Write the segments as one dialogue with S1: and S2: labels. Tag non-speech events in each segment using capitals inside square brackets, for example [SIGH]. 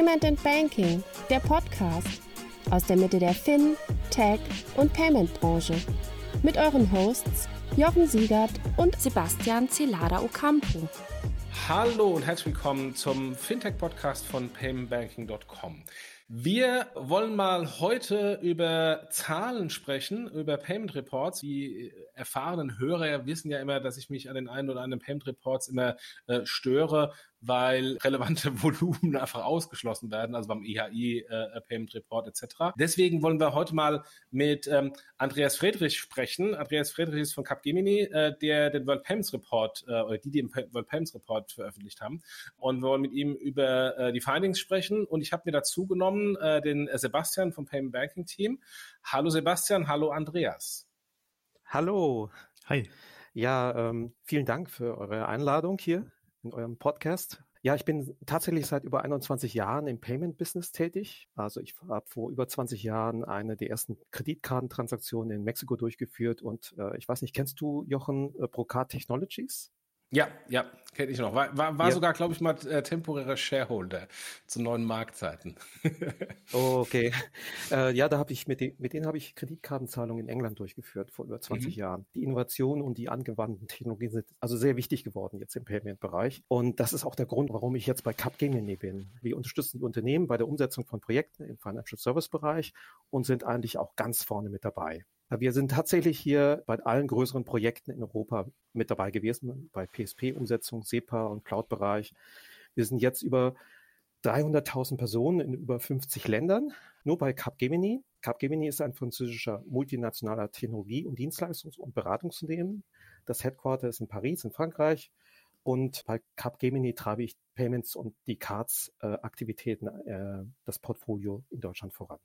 S1: Payment and Banking, der Podcast aus der Mitte der Fin, Tech und Payment Branche. Mit euren Hosts Jochen Siegert und Sebastian Celada Ocampo.
S2: Hallo und herzlich willkommen zum Fintech-Podcast von paymentbanking.com. Wir wollen mal heute über Zahlen sprechen, über Payment Reports. Die erfahrenen Hörer wissen ja immer, dass ich mich an den einen oder anderen Payment Reports immer äh, störe, weil [LAUGHS] relevante Volumen einfach ausgeschlossen werden, also beim EHI, äh, Payment Report etc. Deswegen wollen wir heute mal mit ähm, Andreas Friedrich sprechen. Andreas Friedrich ist von Capgemini, äh, der den World Payments Report äh, oder die, die den World Payments Report veröffentlicht haben. Und wir wollen mit ihm über äh, die Findings sprechen. Und ich habe mir dazu genommen äh, den Sebastian vom Payment Banking Team. Hallo Sebastian, hallo Andreas.
S3: Hallo. Hi. Ja, ähm, vielen Dank für eure Einladung hier in eurem Podcast. Ja, ich bin tatsächlich seit über 21 Jahren im Payment-Business tätig. Also ich habe vor über 20 Jahren eine der ersten Kreditkartentransaktionen in Mexiko durchgeführt. Und äh, ich weiß nicht, kennst du Jochen äh, Brocard Technologies?
S2: Ja, ja, kenne ich noch. War, war, war ja. sogar, glaube ich, mal äh, temporärer Shareholder zu neuen Marktzeiten. [LAUGHS]
S3: oh, okay. Äh, ja, da habe ich mit, den, mit denen habe ich Kreditkartenzahlungen in England durchgeführt vor über 20 mhm. Jahren. Die Innovation und die angewandten Technologien sind also sehr wichtig geworden jetzt im Payment-Bereich. Und das ist auch der Grund, warum ich jetzt bei Capgemini bin. Wir unterstützen die Unternehmen bei der Umsetzung von Projekten im Financial Service-Bereich und sind eigentlich auch ganz vorne mit dabei. Wir sind tatsächlich hier bei allen größeren Projekten in Europa mit dabei gewesen, bei PSP-Umsetzung, SEPA und Cloud-Bereich. Wir sind jetzt über 300.000 Personen in über 50 Ländern, nur bei Capgemini. Capgemini ist ein französischer multinationaler Technologie- und Dienstleistungs- und Beratungsunternehmen. Das Headquarter ist in Paris in Frankreich. Und bei Capgemini treibe ich Payments und die Cards-Aktivitäten, äh, das Portfolio in Deutschland voran.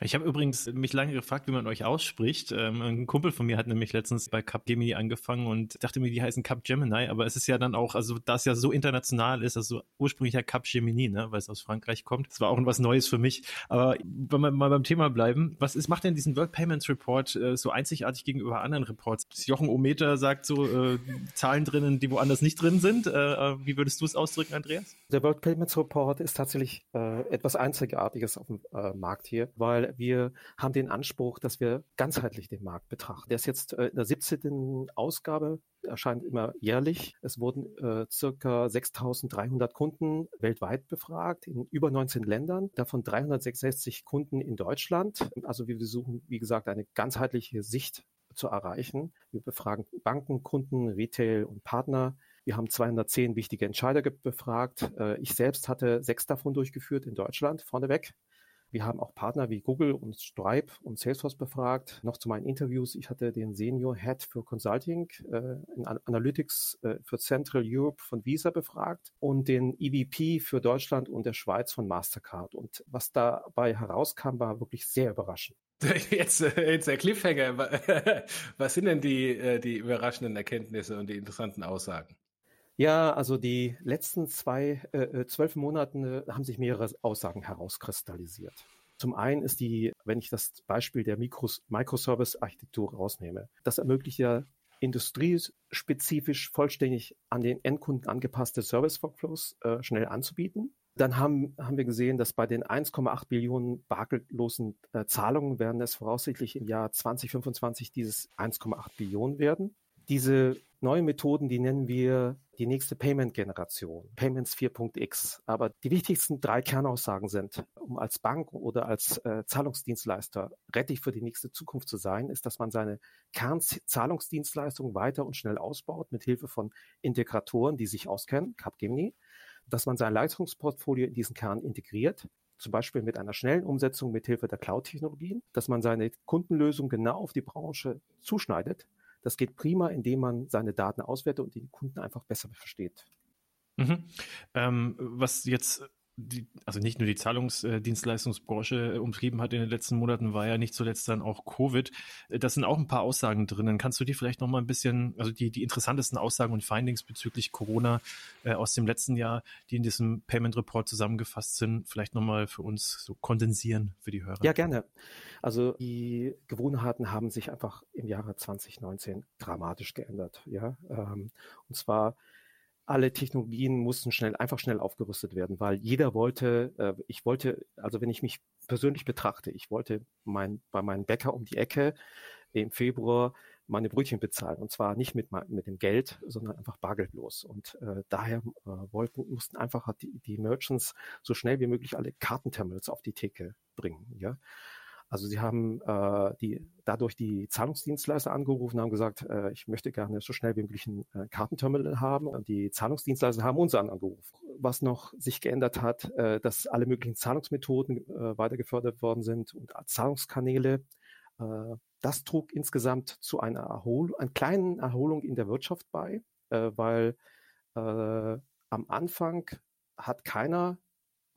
S4: Ich habe übrigens mich lange gefragt, wie man euch ausspricht. Ähm, ein Kumpel von mir hat nämlich letztens bei Capgemini angefangen und dachte mir, die heißen Capgemini, aber es ist ja dann auch, also da es ja so international ist, also ursprünglich ja Capgemini, ne, weil es aus Frankreich kommt. Das war auch was Neues für mich. Aber wenn wir mal beim Thema bleiben, was ist, macht denn diesen World Payments Report äh, so einzigartig gegenüber anderen Reports? Das Jochen Ometer sagt so äh, Zahlen drinnen, die woanders nicht drin sind. Äh, äh, wie würdest du es ausdrücken, Andreas?
S3: Der World Payments Report ist tatsächlich äh, etwas Einzigartiges auf dem Markt hier, weil wir haben den Anspruch, dass wir ganzheitlich den Markt betrachten. Der ist jetzt äh, in der 17. Ausgabe erscheint immer jährlich. Es wurden äh, circa 6.300 Kunden weltweit befragt in über 19 Ländern, davon 366 Kunden in Deutschland. Also wir versuchen, wie gesagt, eine ganzheitliche Sicht zu erreichen. Wir befragen Banken, Kunden, Retail und Partner. Wir haben 210 wichtige Entscheider befragt. Äh, ich selbst hatte sechs davon durchgeführt in Deutschland vorneweg. Wir haben auch Partner wie Google und Stripe und Salesforce befragt. Noch zu meinen Interviews. Ich hatte den Senior Head für Consulting äh, in Analytics äh, für Central Europe von Visa befragt und den EVP für Deutschland und der Schweiz von Mastercard. Und was dabei herauskam, war wirklich sehr überraschend. [LAUGHS]
S2: Jetzt, äh, jetzt der Cliffhanger. [LAUGHS] Was sind denn die, äh, die überraschenden Erkenntnisse und die interessanten Aussagen?
S3: Ja, also die letzten zwei, äh, äh, zwölf Monate haben sich mehrere Aussagen herauskristallisiert. Zum einen ist die, wenn ich das Beispiel der Mikros Microservice-Architektur rausnehme, das ermöglicht ja industriespezifisch vollständig an den Endkunden angepasste Service-Workflows äh, schnell anzubieten. Dann haben, haben wir gesehen, dass bei den 1,8 Billionen bargeldlosen äh, Zahlungen werden es voraussichtlich im Jahr 2025 dieses 1,8 Billionen werden. Diese neuen Methoden, die nennen wir die nächste Payment-Generation, Payments 4.x. Aber die wichtigsten drei Kernaussagen sind, um als Bank oder als äh, Zahlungsdienstleister rettig für die nächste Zukunft zu sein, ist, dass man seine Kernzahlungsdienstleistungen weiter und schnell ausbaut mit Hilfe von Integratoren, die sich auskennen, Capgemini, dass man sein Leistungsportfolio in diesen Kern integriert, zum Beispiel mit einer schnellen Umsetzung mit Hilfe der Cloud-Technologien, dass man seine Kundenlösung genau auf die Branche zuschneidet das geht prima, indem man seine Daten auswertet und den Kunden einfach besser versteht.
S4: Mhm. Ähm, was jetzt die, also nicht nur die Zahlungsdienstleistungsbranche äh, umtrieben hat in den letzten Monaten, war ja nicht zuletzt dann auch Covid. Äh, das sind auch ein paar Aussagen drinnen. Kannst du die vielleicht noch mal ein bisschen, also die, die interessantesten Aussagen und Findings bezüglich Corona äh, aus dem letzten Jahr, die in diesem Payment Report zusammengefasst sind, vielleicht noch mal für uns so kondensieren für die Hörer?
S3: Ja, gerne. Also die Gewohnheiten haben sich einfach im Jahre 2019 dramatisch geändert. Ja, ähm, und zwar alle Technologien mussten schnell, einfach schnell aufgerüstet werden, weil jeder wollte, äh, ich wollte, also wenn ich mich persönlich betrachte, ich wollte mein, bei meinem Bäcker um die Ecke im Februar meine Brötchen bezahlen. Und zwar nicht mit, mit dem Geld, sondern einfach bargeldlos. Und äh, daher äh, wollten, mussten einfach die, die Merchants so schnell wie möglich alle Kartenterminals auf die Theke bringen. Ja? Also sie haben äh, die, dadurch die Zahlungsdienstleister angerufen, haben gesagt, äh, ich möchte gerne so schnell wie möglich ein äh, Kartenterminal haben. Und die Zahlungsdienstleister haben uns angerufen. Was noch sich geändert hat, äh, dass alle möglichen Zahlungsmethoden äh, weiter gefördert worden sind und Zahlungskanäle. Äh, das trug insgesamt zu einer Erholung, einer kleinen Erholung in der Wirtschaft bei, äh, weil äh, am Anfang hat keiner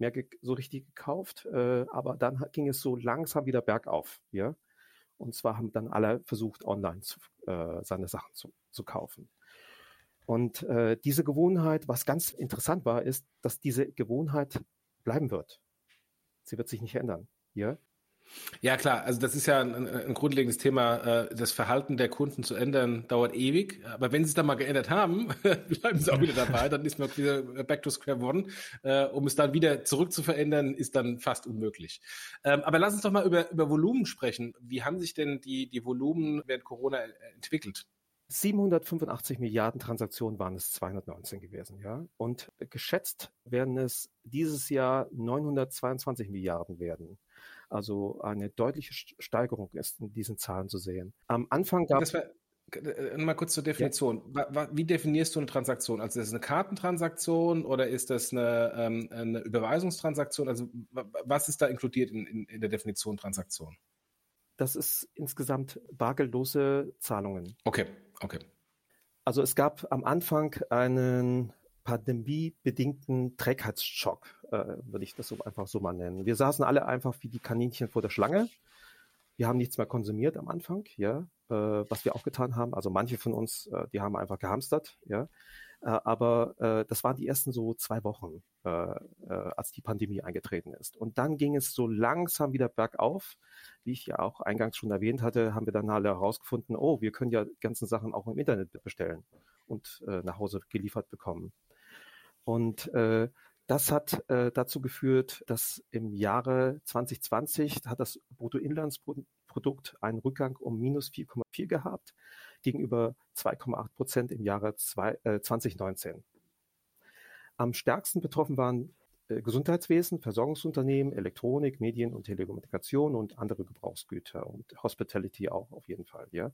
S3: mehr so richtig gekauft, äh, aber dann ging es so langsam wieder bergauf. Ja? Und zwar haben dann alle versucht, online zu, äh, seine Sachen zu, zu kaufen. Und äh, diese Gewohnheit, was ganz interessant war, ist, dass diese Gewohnheit bleiben wird. Sie wird sich nicht ändern. Ja?
S2: Ja, klar. Also das ist ja ein, ein grundlegendes Thema. Äh, das Verhalten der Kunden zu ändern dauert ewig. Aber wenn sie es dann mal geändert haben, [LAUGHS] bleiben sie auch wieder dabei. Dann ist man wieder back to square one. Äh, um es dann wieder zurück zu verändern, ist dann fast unmöglich. Ähm, aber lass uns doch mal über, über Volumen sprechen. Wie haben sich denn die, die Volumen während Corona äh, entwickelt?
S3: 785 Milliarden Transaktionen waren es 219 gewesen, ja. Und geschätzt werden es dieses Jahr 922 Milliarden werden. Also eine deutliche Steigerung ist in diesen Zahlen zu sehen. Am Anfang gab es.
S2: Äh, mal kurz zur Definition. Ja. Wie definierst du eine Transaktion? Also ist es eine Kartentransaktion oder ist das eine, ähm, eine Überweisungstransaktion? Also was ist da inkludiert in, in, in der Definition Transaktion?
S3: Das ist insgesamt bargeldlose Zahlungen.
S2: Okay, okay.
S3: Also es gab am Anfang einen pandemiebedingten Trägheitsschock, äh, würde ich das so einfach so mal nennen. Wir saßen alle einfach wie die Kaninchen vor der Schlange. Wir haben nichts mehr konsumiert am Anfang, ja, äh, was wir auch getan haben. Also manche von uns, äh, die haben einfach gehamstert, ja. Äh, aber äh, das waren die ersten so zwei Wochen, äh, als die Pandemie eingetreten ist. Und dann ging es so langsam wieder bergauf. Wie ich ja auch eingangs schon erwähnt hatte, haben wir dann alle herausgefunden, oh, wir können ja ganzen Sachen auch im Internet bestellen und nach Hause geliefert bekommen. Und äh, das hat äh, dazu geführt, dass im Jahre 2020 hat das Bruttoinlandsprodukt einen Rückgang um minus 4,4 gehabt gegenüber 2,8 Prozent im Jahre zwei, äh, 2019. Am stärksten betroffen waren äh, Gesundheitswesen, Versorgungsunternehmen, Elektronik, Medien und Telekommunikation und andere Gebrauchsgüter und Hospitality auch auf jeden Fall. Ja.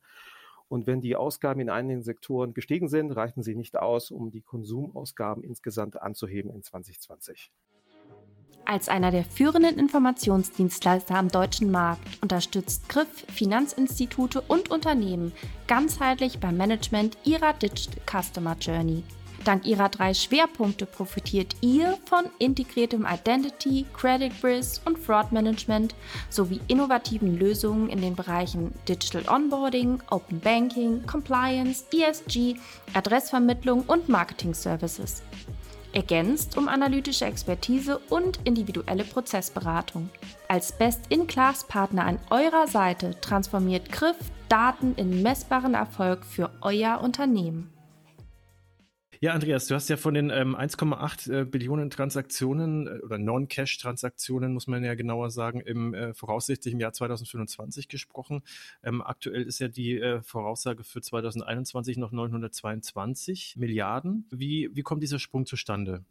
S3: Und wenn die Ausgaben in einigen Sektoren gestiegen sind, reichten sie nicht aus, um die Konsumausgaben insgesamt anzuheben in 2020.
S1: Als einer der führenden Informationsdienstleister am deutschen Markt unterstützt Griff Finanzinstitute und Unternehmen ganzheitlich beim Management ihrer Digital Customer Journey. Dank ihrer drei Schwerpunkte profitiert ihr von integriertem Identity, Credit Risk und Fraud Management sowie innovativen Lösungen in den Bereichen Digital Onboarding, Open Banking, Compliance, ESG, Adressvermittlung und Marketing Services. Ergänzt um analytische Expertise und individuelle Prozessberatung. Als Best-in-Class-Partner an eurer Seite transformiert Griff Daten in messbaren Erfolg für euer Unternehmen.
S4: Ja, Andreas, du hast ja von den ähm, 1,8 äh, Billionen Transaktionen äh, oder Non-Cash-Transaktionen, muss man ja genauer sagen, im äh, voraussichtlichen Jahr 2025 gesprochen. Ähm, aktuell ist ja die äh, Voraussage für 2021 noch 922 Milliarden. Wie, wie kommt dieser Sprung zustande?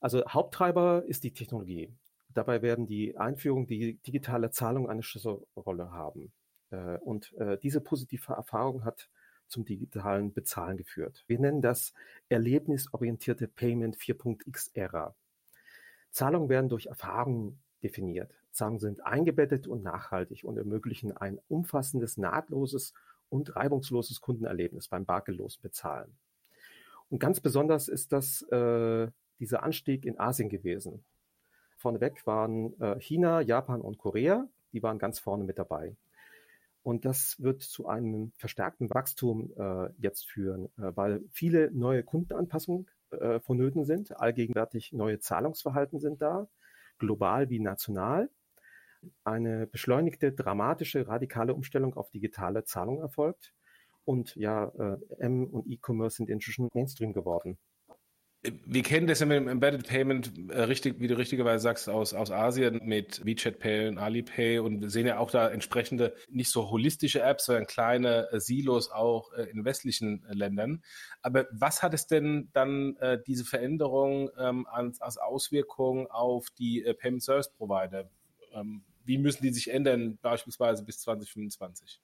S3: Also Haupttreiber ist die Technologie. Dabei werden die Einführung die digitale Zahlung eine Schlüsselrolle haben. Äh, und äh, diese positive Erfahrung hat zum digitalen Bezahlen geführt. Wir nennen das erlebnisorientierte Payment 4.x-Ära. Zahlungen werden durch Erfahrungen definiert. Zahlungen sind eingebettet und nachhaltig und ermöglichen ein umfassendes, nahtloses und reibungsloses Kundenerlebnis beim bargeldlosen Bezahlen. Und ganz besonders ist das äh, dieser Anstieg in Asien gewesen. Vorneweg waren äh, China, Japan und Korea, die waren ganz vorne mit dabei. Und das wird zu einem verstärkten Wachstum äh, jetzt führen, äh, weil viele neue Kundenanpassungen äh, vonnöten sind. Allgegenwärtig neue Zahlungsverhalten sind da, global wie national. Eine beschleunigte, dramatische, radikale Umstellung auf digitale Zahlung erfolgt. Und ja, äh, M und E-Commerce sind inzwischen Mainstream geworden.
S2: Wir kennen das ja mit dem Embedded Payment äh, richtig, wie du richtigerweise sagst, aus, aus Asien mit WeChat Pay und Alipay und sehen ja auch da entsprechende, nicht so holistische Apps, sondern kleine äh, Silos auch äh, in westlichen Ländern. Aber was hat es denn dann diese Veränderung ähm, als, als Auswirkung auf die Payment Service Provider? Ähm, wie müssen die sich ändern, beispielsweise bis 2025?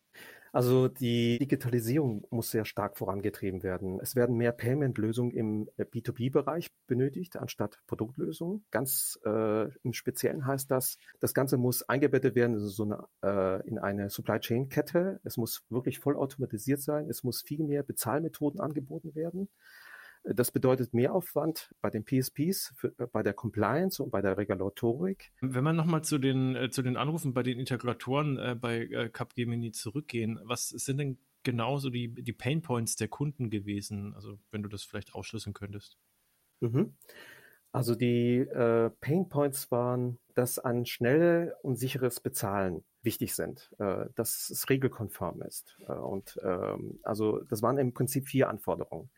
S3: Also die Digitalisierung muss sehr stark vorangetrieben werden. Es werden mehr Payment-Lösungen im äh, B2B-Bereich benötigt, anstatt Produktlösungen. Ganz äh, im Speziellen heißt das, das Ganze muss eingebettet werden in, so eine, äh, in eine Supply-Chain-Kette. Es muss wirklich vollautomatisiert sein. Es muss viel mehr Bezahlmethoden angeboten werden. Das bedeutet Mehraufwand bei den PSPs, für, äh, bei der Compliance und bei der Regulatorik.
S4: Wenn wir nochmal zu den, äh, zu den Anrufen bei den Integratoren äh, bei äh, Capgemini zurückgehen, was sind denn genauso die, die Pain Points der Kunden gewesen? Also wenn du das vielleicht aufschlüsseln könntest.
S3: Mhm. Also die äh, Pain Points waren, dass ein schnelles und sicheres Bezahlen wichtig sind, äh, dass es regelkonform ist. Äh, und ähm, also das waren im Prinzip vier Anforderungen.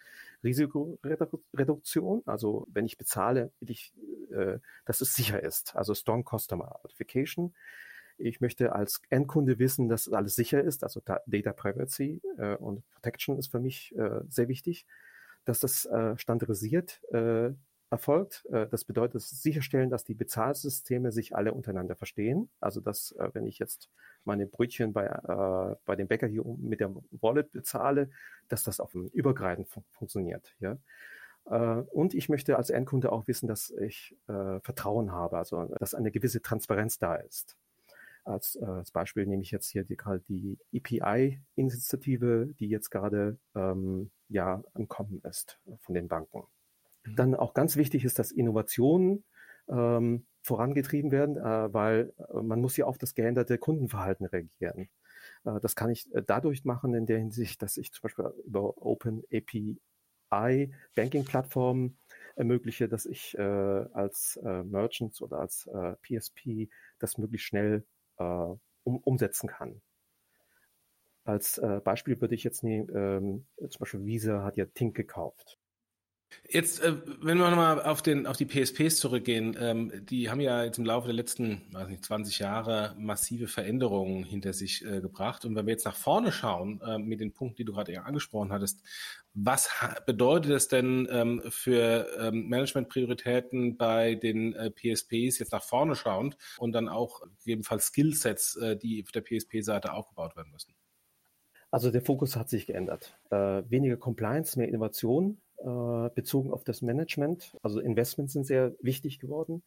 S3: Risikoreduktion, also wenn ich bezahle, will ich, äh, dass es sicher ist, also Strong Customer Authentication. Ich möchte als Endkunde wissen, dass alles sicher ist, also Data Privacy äh, und Protection ist für mich äh, sehr wichtig, dass das äh, standardisiert äh, erfolgt. Äh, das bedeutet sicherstellen, dass die Bezahlsysteme sich alle untereinander verstehen. Also dass, äh, wenn ich jetzt meine Brötchen bei, äh, bei dem Bäcker hier mit der Wallet bezahle, dass das auf dem Übergreifend fun funktioniert. Ja? Und ich möchte als Endkunde auch wissen, dass ich äh, Vertrauen habe, also dass eine gewisse Transparenz da ist. Als, äh, als Beispiel nehme ich jetzt hier die, die EPI-Initiative, die jetzt gerade ähm, ja ankommen ist von den Banken. Mhm. Dann auch ganz wichtig ist, dass Innovationen ähm, vorangetrieben werden, äh, weil äh, man muss ja auf das geänderte Kundenverhalten reagieren. Äh, das kann ich äh, dadurch machen in der Hinsicht, dass ich zum Beispiel über Open API Banking Plattformen ermögliche, dass ich äh, als äh, Merchants oder als PSP das möglichst schnell um, umsetzen kann. Als Beispiel würde ich jetzt nehmen, ähm, zum Beispiel Visa hat ja Tink gekauft.
S2: Jetzt, äh, wenn wir nochmal auf, auf die PSPs zurückgehen, ähm, die haben ja jetzt im Laufe der letzten, weiß nicht, 20 Jahre massive Veränderungen hinter sich äh, gebracht. Und wenn wir jetzt nach vorne schauen, äh, mit den Punkten, die du gerade angesprochen hattest, was bedeutet das denn ähm, für ähm, Managementprioritäten bei den äh, PSPs jetzt nach vorne schauend und dann auch gegebenenfalls Skillsets, die auf der PSP-Seite aufgebaut werden müssen?
S3: Also der Fokus hat sich geändert. Äh, weniger Compliance, mehr Innovation, äh, bezogen auf das Management. Also Investments sind sehr wichtig geworden.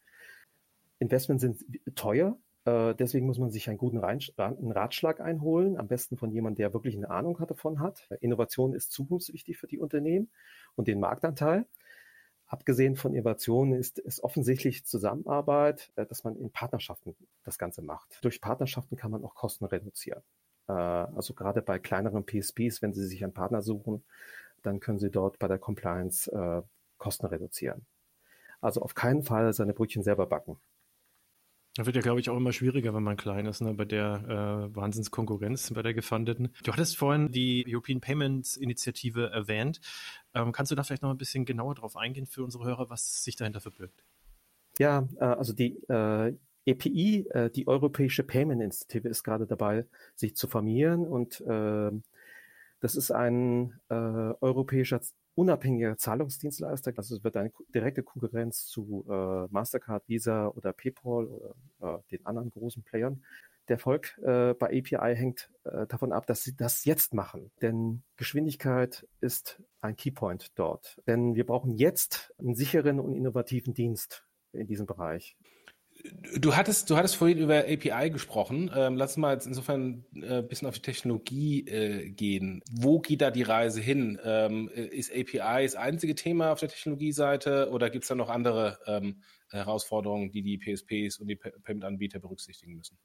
S3: Investments sind teuer, äh, deswegen muss man sich einen guten Ratschlag einholen, am besten von jemandem, der wirklich eine Ahnung davon hat. Innovation ist zukunftswichtig für die Unternehmen und den Marktanteil. Abgesehen von Innovation ist es offensichtlich Zusammenarbeit, äh, dass man in Partnerschaften das Ganze macht. Durch Partnerschaften kann man auch Kosten reduzieren. Also gerade bei kleineren PSPs, wenn sie sich einen Partner suchen, dann können Sie dort bei der Compliance äh, Kosten reduzieren. Also auf keinen Fall seine Brötchen selber backen.
S4: Das wird ja, glaube ich, auch immer schwieriger, wenn man klein ist, ne? bei der äh, Wahnsinnskonkurrenz, bei der gefundeten. Du hattest vorhin die European Payments Initiative erwähnt. Ähm, kannst du da vielleicht noch ein bisschen genauer drauf eingehen für unsere Hörer, was sich dahinter verbirgt?
S3: Ja, äh, also die äh, EPI, äh, die Europäische Payment Initiative, ist gerade dabei, sich zu formieren und äh, das ist ein äh, europäischer unabhängiger Zahlungsdienstleister. Also es wird eine direkte Konkurrenz zu äh, Mastercard, Visa oder PayPal oder äh, den anderen großen Playern. Der Erfolg äh, bei API hängt äh, davon ab, dass sie das jetzt machen. Denn Geschwindigkeit ist ein Keypoint dort. Denn wir brauchen jetzt einen sicheren und innovativen Dienst in diesem Bereich.
S2: Du hattest, du hattest vorhin über API gesprochen. Ähm, lass uns mal jetzt insofern ein äh, bisschen auf die Technologie äh, gehen. Wo geht da die Reise hin? Ähm, ist API das einzige Thema auf der Technologieseite oder gibt es da noch andere ähm, Herausforderungen, die die PSPs und die Payment-Anbieter berücksichtigen müssen?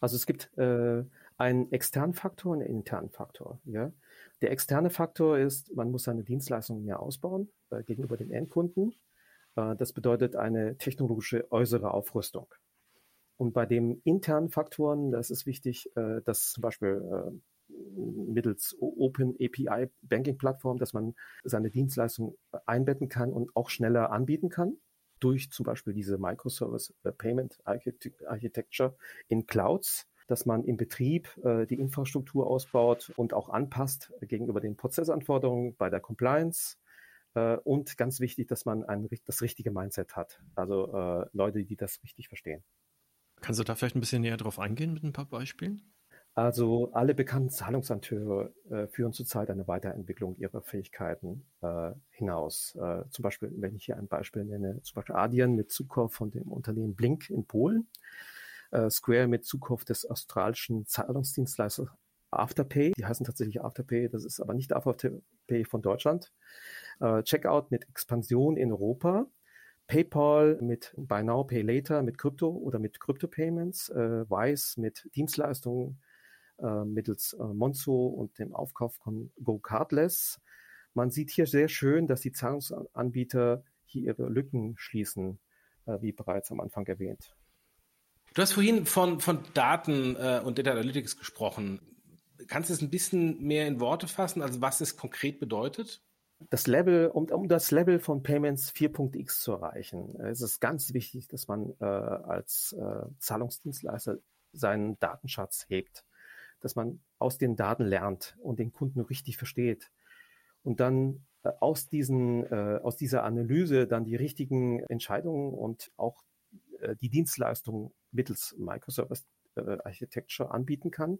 S3: Also es gibt äh, einen externen Faktor und einen internen Faktor. Ja? Der externe Faktor ist, man muss seine Dienstleistungen mehr ausbauen äh, gegenüber den Endkunden. Äh, das bedeutet eine technologische äußere Aufrüstung. Und bei den internen Faktoren, das ist wichtig, äh, dass zum Beispiel äh, mittels Open API Banking Plattform, dass man seine Dienstleistung einbetten kann und auch schneller anbieten kann durch zum Beispiel diese Microservice Payment Architecture in Clouds, dass man im Betrieb die Infrastruktur ausbaut und auch anpasst gegenüber den Prozessanforderungen bei der Compliance. Äh, und ganz wichtig, dass man ein, das richtige Mindset hat. Also äh, Leute, die das richtig verstehen.
S4: Kannst du da vielleicht ein bisschen näher drauf eingehen mit ein paar Beispielen?
S3: Also alle bekannten Zahlungsakteure äh, führen zurzeit eine Weiterentwicklung ihrer Fähigkeiten äh, hinaus. Äh, zum Beispiel, wenn ich hier ein Beispiel nenne, zum Beispiel Adyen mit Zukauf von dem Unternehmen Blink in Polen, äh, Square mit Zukauf des australischen Zahlungsdienstleisters Afterpay, die heißen tatsächlich Afterpay, das ist aber nicht Afterpay von Deutschland. Äh, Checkout mit Expansion in Europa, PayPal mit Buy Now, Pay Later mit Krypto oder mit Crypto Payments, äh, Wise mit Dienstleistungen äh, mittels äh, Monzo und dem Aufkauf von Go Cardless. Man sieht hier sehr schön, dass die Zahlungsanbieter hier ihre Lücken schließen, äh, wie bereits am Anfang erwähnt.
S2: Du hast vorhin von, von Daten äh, und Data Analytics gesprochen. Kannst du es ein bisschen mehr in Worte fassen, also was es konkret bedeutet?
S3: Das Level, um, um das Level von Payments 4.x zu erreichen, ist es ganz wichtig, dass man äh, als äh, Zahlungsdienstleister seinen Datenschatz hebt dass man aus den Daten lernt und den Kunden richtig versteht und dann äh, aus, diesen, äh, aus dieser Analyse dann die richtigen Entscheidungen und auch äh, die Dienstleistungen mittels Microservice äh, Architecture anbieten kann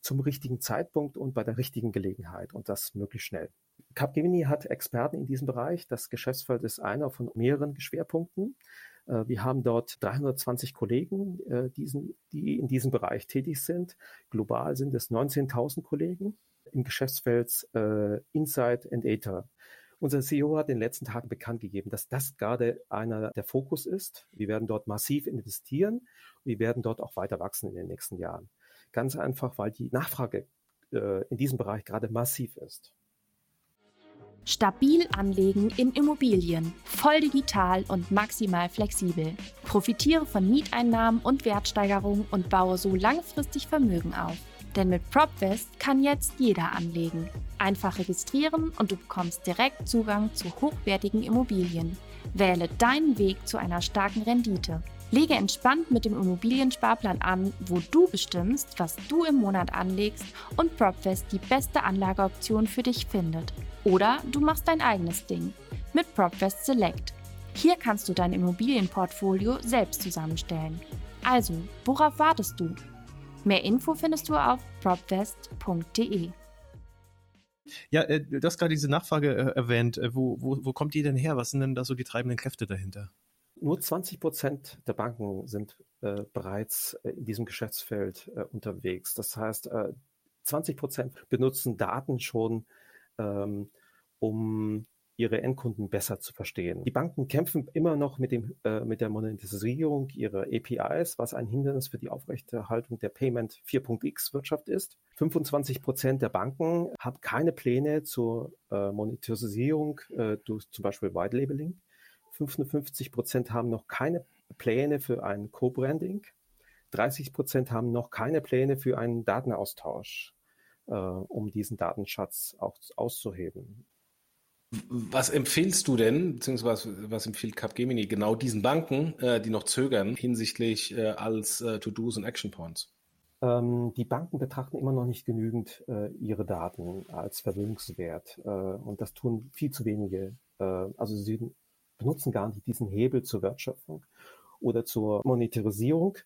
S3: zum richtigen Zeitpunkt und bei der richtigen Gelegenheit und das möglichst schnell. Capgemini hat Experten in diesem Bereich. Das Geschäftsfeld ist einer von mehreren Schwerpunkten. Äh, wir haben dort 320 Kollegen, äh, die in diesem Bereich tätig sind. Global sind es 19.000 Kollegen im Geschäftsfeld äh, Insight and Data. Unser CEO hat in den letzten Tagen bekannt gegeben, dass das gerade einer der Fokus ist. Wir werden dort massiv investieren. Wir werden dort auch weiter wachsen in den nächsten Jahren. Ganz einfach, weil die Nachfrage in diesem Bereich gerade massiv ist.
S1: Stabil anlegen in Immobilien, voll digital und maximal flexibel. Profitiere von Mieteinnahmen und Wertsteigerungen und baue so langfristig Vermögen auf. Denn mit PropVest kann jetzt jeder anlegen. Einfach registrieren und du bekommst direkt Zugang zu hochwertigen Immobilien. Wähle deinen Weg zu einer starken Rendite. Lege entspannt mit dem Immobiliensparplan an, wo du bestimmst, was du im Monat anlegst und PropVest die beste Anlageoption für dich findet. Oder du machst dein eigenes Ding mit PropVest Select. Hier kannst du dein Immobilienportfolio selbst zusammenstellen. Also, worauf wartest du? Mehr Info findest du auf propvest.de.
S4: Ja, äh, du hast gerade diese Nachfrage äh, erwähnt. Äh, wo, wo, wo kommt die denn her? Was sind denn da so die treibenden Kräfte dahinter?
S3: Nur 20 Prozent der Banken sind bereits in diesem Geschäftsfeld unterwegs. Das heißt, äh, 20 Prozent benutzen Daten schon ähm, um ihre Endkunden besser zu verstehen. Die Banken kämpfen immer noch mit, dem, äh, mit der Monetisierung ihrer APIs, was ein Hindernis für die Aufrechterhaltung der Payment 4.x Wirtschaft ist. 25 Prozent der Banken haben keine Pläne zur äh, Monetarisierung äh, durch zum Beispiel White Labeling. 55 Prozent haben noch keine Pläne für ein Co-Branding. 30 Prozent haben noch keine Pläne für einen Datenaustausch äh, um diesen Datenschatz auch auszuheben.
S2: Was empfiehlst du denn, beziehungsweise was empfiehlt Capgemini genau diesen Banken, äh, die noch zögern hinsichtlich äh, als äh, To-Dos und Action Points?
S3: Ähm, die Banken betrachten immer noch nicht genügend äh, ihre Daten als vermögenswert äh, und das tun viel zu wenige. Äh, also sie benutzen gar nicht diesen Hebel zur Wertschöpfung oder zur Monetarisierung,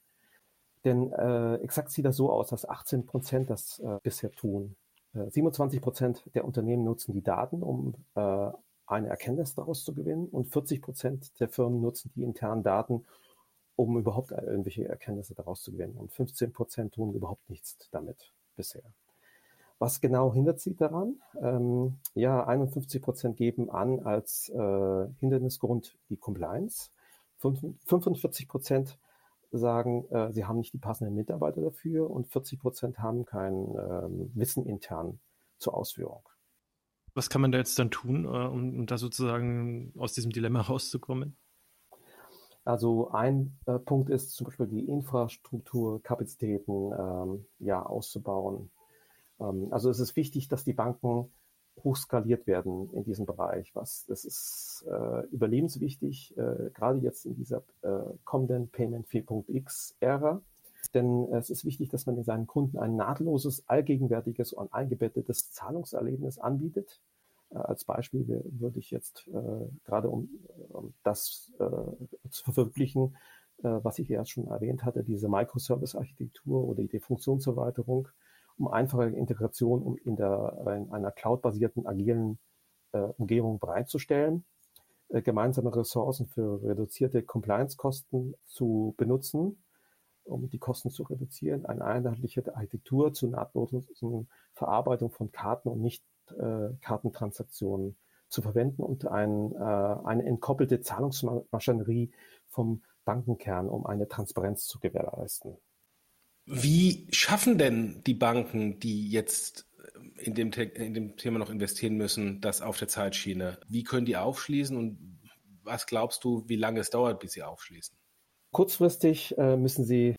S3: denn äh, exakt sieht das so aus, dass 18 Prozent das äh, bisher tun. Äh, 27 Prozent der Unternehmen nutzen die Daten, um äh, eine Erkenntnis daraus zu gewinnen und 40 Prozent der Firmen nutzen die internen Daten, um überhaupt irgendwelche Erkenntnisse daraus zu gewinnen. Und 15 Prozent tun überhaupt nichts damit bisher. Was genau hindert sie daran? Ähm, ja, 51 Prozent geben an als äh, Hindernisgrund die Compliance. 45 Prozent sagen, äh, sie haben nicht die passenden Mitarbeiter dafür und 40 Prozent haben kein ähm, Wissen intern zur Ausführung.
S4: Was kann man da jetzt dann tun, äh, um, um, da sozusagen aus diesem Dilemma rauszukommen?
S3: Also ein äh, Punkt ist zum Beispiel die Infrastrukturkapazitäten ähm, ja, auszubauen. Ähm, also es ist wichtig, dass die Banken hochskaliert werden in diesem Bereich. Was das ist äh, überlebenswichtig, äh, gerade jetzt in dieser äh, kommenden Payment 4.x Ära. Denn es ist wichtig, dass man seinen Kunden ein nahtloses, allgegenwärtiges und eingebettetes Zahlungserlebnis anbietet. Äh, als Beispiel würde ich jetzt äh, gerade um, um das äh, zu verwirklichen, äh, was ich erst schon erwähnt hatte, diese Microservice-Architektur oder die Funktionserweiterung, um einfache Integration um in, der, in einer cloud-basierten agilen äh, Umgebung bereitzustellen, äh, gemeinsame Ressourcen für reduzierte Compliance-Kosten zu benutzen, um die Kosten zu reduzieren, eine einheitliche Architektur zur nahtlosen Verarbeitung von Karten und nicht äh, zu verwenden und ein, äh, eine entkoppelte Zahlungsmaschinerie vom Bankenkern, um eine Transparenz zu gewährleisten.
S2: Wie schaffen denn die Banken, die jetzt in dem, in dem Thema noch investieren müssen, das auf der Zeitschiene? Wie können die aufschließen und was glaubst du, wie lange es dauert, bis sie aufschließen?
S3: Kurzfristig äh, müssen sie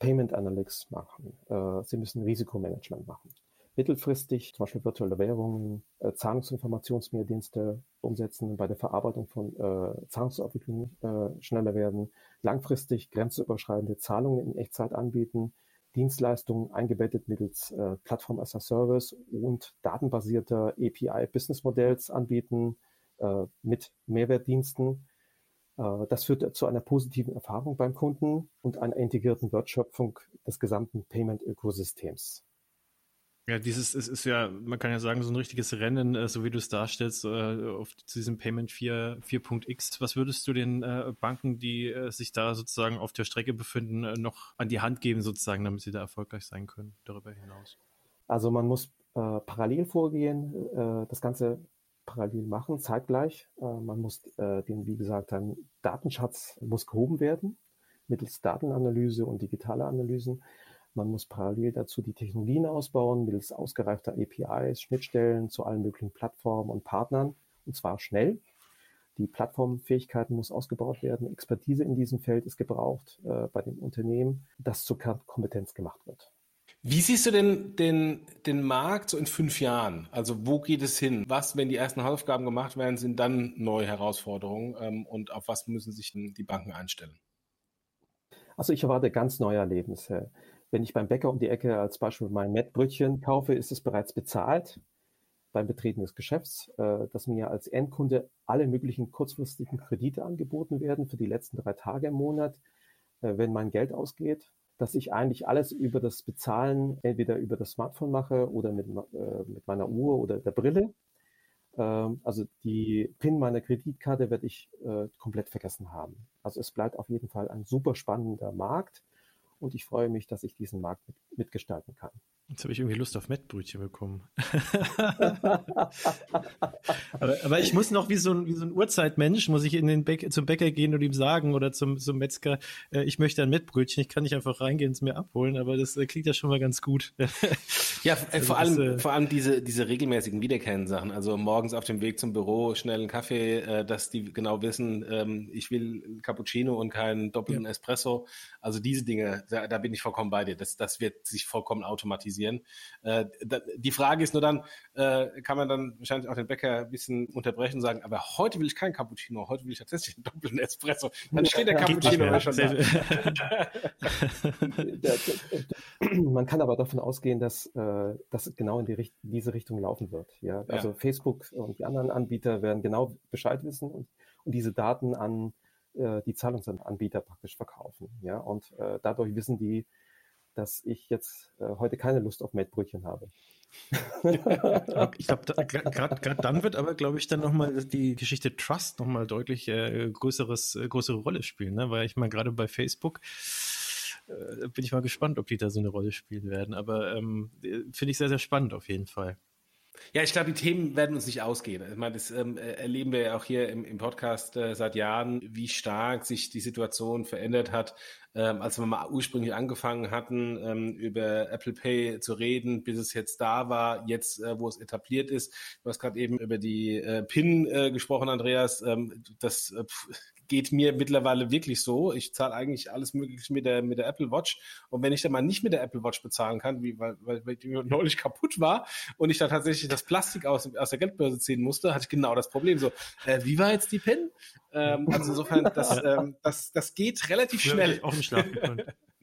S3: Payment Analytics machen. Äh, sie müssen Risikomanagement machen mittelfristig zum Beispiel virtuelle Währungen, äh, Zahlungsinformationsmehrdienste umsetzen, bei der Verarbeitung von äh, Zahlungsabwicklungen äh, schneller werden, langfristig grenzüberschreitende Zahlungen in Echtzeit anbieten, Dienstleistungen eingebettet mittels äh, Plattform as a Service und datenbasierter API-Business-Modells anbieten äh, mit Mehrwertdiensten. Äh, das führt zu einer positiven Erfahrung beim Kunden und einer integrierten Wertschöpfung des gesamten Payment-Ökosystems.
S4: Ja, dieses es ist ja, man kann ja sagen, so ein richtiges Rennen, äh, so wie du es darstellst, äh, auf zu diesem Payment 4, 4.x. Was würdest du den äh, Banken, die äh, sich da sozusagen auf der Strecke befinden, äh, noch an die Hand geben, sozusagen, damit sie da erfolgreich sein können, darüber hinaus?
S3: Also man muss äh, parallel vorgehen, das Ganze parallel machen, zeitgleich. man muss den, wie gesagt, ein Datenschatz muss gehoben werden mittels Datenanalyse und digitaler Analysen. Man muss parallel dazu die Technologien ausbauen, mittels ausgereifter APIs, Schnittstellen zu allen möglichen Plattformen und Partnern, und zwar schnell. Die Plattformfähigkeiten muss ausgebaut werden. Expertise in diesem Feld ist gebraucht äh, bei den Unternehmen, dass zur Kompetenz gemacht wird.
S2: Wie siehst du denn den, den Markt so in fünf Jahren? Also wo geht es hin? Was, wenn die ersten Hausaufgaben gemacht werden, sind dann neue Herausforderungen ähm, und auf was müssen sich die Banken einstellen?
S3: Also ich erwarte ganz neue Erlebnisse. Wenn ich beim Bäcker um die Ecke als Beispiel mein Mettbrötchen kaufe, ist es bereits bezahlt beim Betreten des Geschäfts, äh, dass mir als Endkunde alle möglichen kurzfristigen Kredite angeboten werden für die letzten drei Tage im Monat, äh, wenn mein Geld ausgeht, dass ich eigentlich alles über das Bezahlen entweder über das Smartphone mache oder mit, äh, mit meiner Uhr oder der Brille. Ähm, also die PIN meiner Kreditkarte werde ich äh, komplett vergessen haben. Also es bleibt auf jeden Fall ein super spannender Markt und ich freue mich, dass ich diesen Markt mit, mitgestalten kann.
S4: Jetzt habe ich irgendwie Lust auf Mettbrötchen bekommen. [LAUGHS] aber, aber, ich muss noch wie so ein, wie so ein Urzeitmensch, muss ich in den Bäck, zum Bäcker gehen und ihm sagen oder zum, zum Metzger, äh, ich möchte ein Mettbrötchen. Ich kann nicht einfach reingehen und es mir abholen, aber das äh, klingt ja schon mal ganz gut. [LAUGHS]
S2: ja, äh, also vor, allem, äh, vor allem diese, diese regelmäßigen wiederkehrenden Sachen. Also morgens auf dem Weg zum Büro schnell einen Kaffee, äh, dass die genau wissen, ähm, ich will Cappuccino und keinen doppelten ja. Espresso. Also diese Dinge, da, da bin ich vollkommen bei dir. Das, das wird sich vollkommen automatisieren. Äh, da, die Frage ist nur dann, äh, kann man dann wahrscheinlich auch den Bäcker ein bisschen unterbrechen und sagen, aber heute will ich kein Cappuccino, heute will ich tatsächlich einen doppelten Espresso. Dann steht der Cappuccino ja schon da. [LAUGHS]
S3: man kann aber davon ausgehen, dass äh, das genau in die, diese Richtung laufen wird. Ja? Also ja. Facebook und die anderen Anbieter werden genau Bescheid wissen und, und diese Daten an äh, die Zahlungsanbieter praktisch verkaufen. Ja? Und äh, dadurch wissen die, dass ich jetzt äh, heute keine Lust auf Mettbrötchen habe.
S4: ich glaube, [LAUGHS] gerade dann wird aber, glaube ich, dann nochmal die Geschichte Trust nochmal deutlich äh, größeres, äh, größere Rolle spielen, ne? weil ich meine, gerade bei Facebook äh, bin ich mal gespannt, ob die da so eine Rolle spielen werden. Aber ähm, finde ich sehr, sehr spannend auf jeden Fall.
S2: Ja, ich glaube, die Themen werden uns nicht ausgehen. Ich meine, das ähm, erleben wir ja auch hier im, im Podcast äh, seit Jahren, wie stark sich die Situation verändert hat ähm, als wir mal ursprünglich angefangen hatten, ähm, über Apple Pay zu reden, bis es jetzt da war, jetzt, äh, wo es etabliert ist. Du hast gerade eben über die äh, PIN äh, gesprochen, Andreas. Ähm, das äh, geht mir mittlerweile wirklich so. Ich zahle eigentlich alles Mögliche mit der, mit der Apple Watch. Und wenn ich dann mal nicht mit der Apple Watch bezahlen kann, wie, weil, weil, weil die [LAUGHS] neulich kaputt war und ich dann tatsächlich das Plastik aus, aus der Geldbörse ziehen musste, hatte ich genau das Problem. So, äh, wie war jetzt die PIN? Ähm, also insofern, das, [LAUGHS] ähm, das, das geht relativ schnell.
S4: Auch im Schlaf [LAUGHS]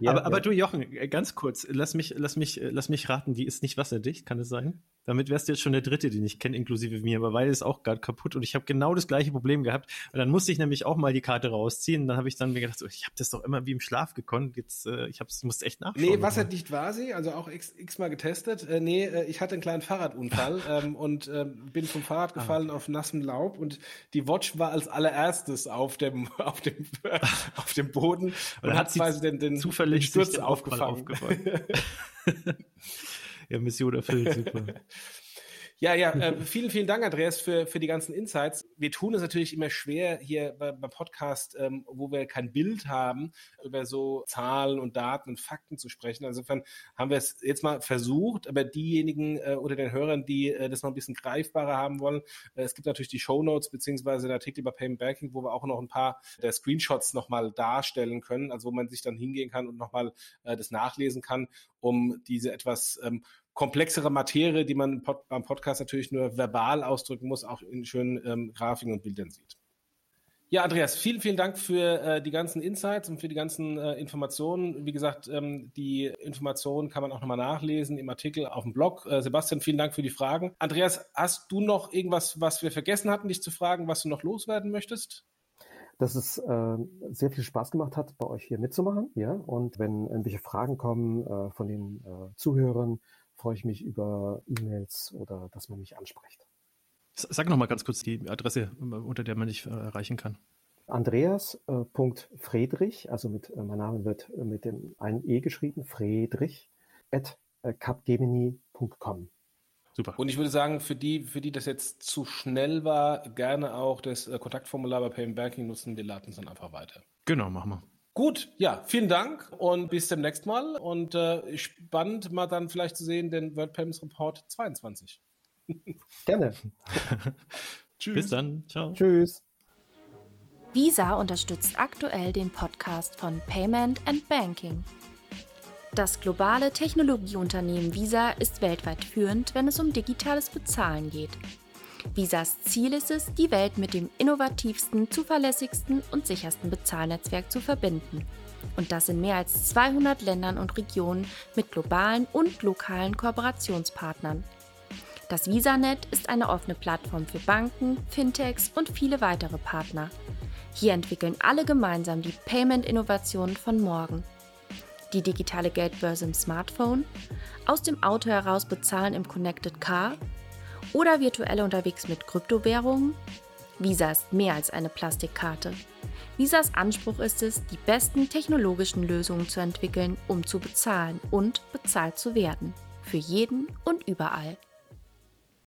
S4: ja, aber, ja. aber du, Jochen, äh, ganz kurz, lass mich, lass mich, äh, lass mich raten, die ist nicht wasserdicht, kann es sein? Damit wärst du jetzt schon der dritte, den ich kenne, inklusive mir, aber weil ist auch gerade kaputt und ich habe genau das gleiche Problem gehabt. Und dann musste ich nämlich auch mal die Karte rausziehen. Dann habe ich dann mir gedacht, so, ich habe das doch immer wie im Schlaf gekonnt. Jetzt, äh, ich hab's, musste echt nachschauen.
S2: Nee, wasserdicht war sie, also auch x, x mal getestet. Äh, nee, äh, ich hatte einen kleinen Fahrradunfall [LAUGHS] ähm, und äh, bin vom Fahrrad ah. gefallen ah. auf nassem Laub und die Watch war als allererstes auf dem, [LAUGHS] auf dem, [LAUGHS] auf dem Boden
S4: und, und hat quasi den, den zufällig Sturz aufgefangen. [LAUGHS] ja, Mission erfüllt, super.
S2: Ja, ja, äh, vielen, vielen Dank, Andreas, für, für die ganzen Insights. Wir tun es natürlich immer schwer hier beim bei Podcast, ähm, wo wir kein Bild haben, über so Zahlen und Daten und Fakten zu sprechen. Insofern haben wir es jetzt mal versucht, aber diejenigen äh, unter den Hörern, die äh, das noch ein bisschen greifbarer haben wollen, äh, es gibt natürlich die Show Notes beziehungsweise den Artikel über Payment Banking, wo wir auch noch ein paar der Screenshots nochmal darstellen können, also wo man sich dann hingehen kann und nochmal äh, das nachlesen kann, um diese etwas ähm, komplexere Materie, die man beim Podcast natürlich nur verbal ausdrücken muss, auch in schönen ähm, Grafiken und Bildern sieht. Ja, Andreas, vielen, vielen Dank für äh, die ganzen Insights und für die ganzen äh, Informationen. Wie gesagt, ähm, die Informationen kann man auch nochmal nachlesen im Artikel auf dem Blog. Äh, Sebastian, vielen Dank für die Fragen. Andreas, hast du noch irgendwas, was wir vergessen hatten, dich zu fragen, was du noch loswerden möchtest?
S3: dass es äh, sehr viel Spaß gemacht hat, bei euch hier mitzumachen. Ja? Und wenn irgendwelche Fragen kommen äh, von den äh, Zuhörern, freue ich mich über E-Mails oder dass man mich anspricht.
S4: Sag noch mal ganz kurz die Adresse, unter der man dich äh, erreichen kann.
S3: Andreas.friedrich, äh, also mit, äh, mein Name wird äh, mit dem einen E geschrieben, Friedrich, at äh, capgemini.com.
S2: Super. Und ich würde sagen, für die, für die das jetzt zu schnell war, gerne auch das äh, Kontaktformular bei Payment Banking nutzen. Wir laden es dann einfach weiter.
S4: Genau, machen wir.
S2: Gut, ja, vielen Dank und bis demnächst mal. Und äh, spannend mal dann vielleicht zu sehen den World Payments Report 22. [LAUGHS]
S3: Gerne. [LAUGHS]
S4: Tschüss. Bis dann.
S3: Ciao. Tschüss.
S1: Visa unterstützt aktuell den Podcast von Payment and Banking. Das globale Technologieunternehmen Visa ist weltweit führend, wenn es um digitales Bezahlen geht. Visas Ziel ist es, die Welt mit dem innovativsten, zuverlässigsten und sichersten Bezahlnetzwerk zu verbinden. Und das in mehr als 200 Ländern und Regionen mit globalen und lokalen Kooperationspartnern. Das VisaNet ist eine offene Plattform für Banken, Fintechs und viele weitere Partner. Hier entwickeln alle gemeinsam die Payment-Innovationen von morgen. Die digitale Geldbörse im Smartphone, aus dem Auto heraus bezahlen im Connected Car oder virtuell unterwegs mit Kryptowährungen? Visa ist mehr als eine Plastikkarte. Visas Anspruch ist es, die besten technologischen Lösungen zu entwickeln, um zu bezahlen und bezahlt zu werden. Für jeden und überall.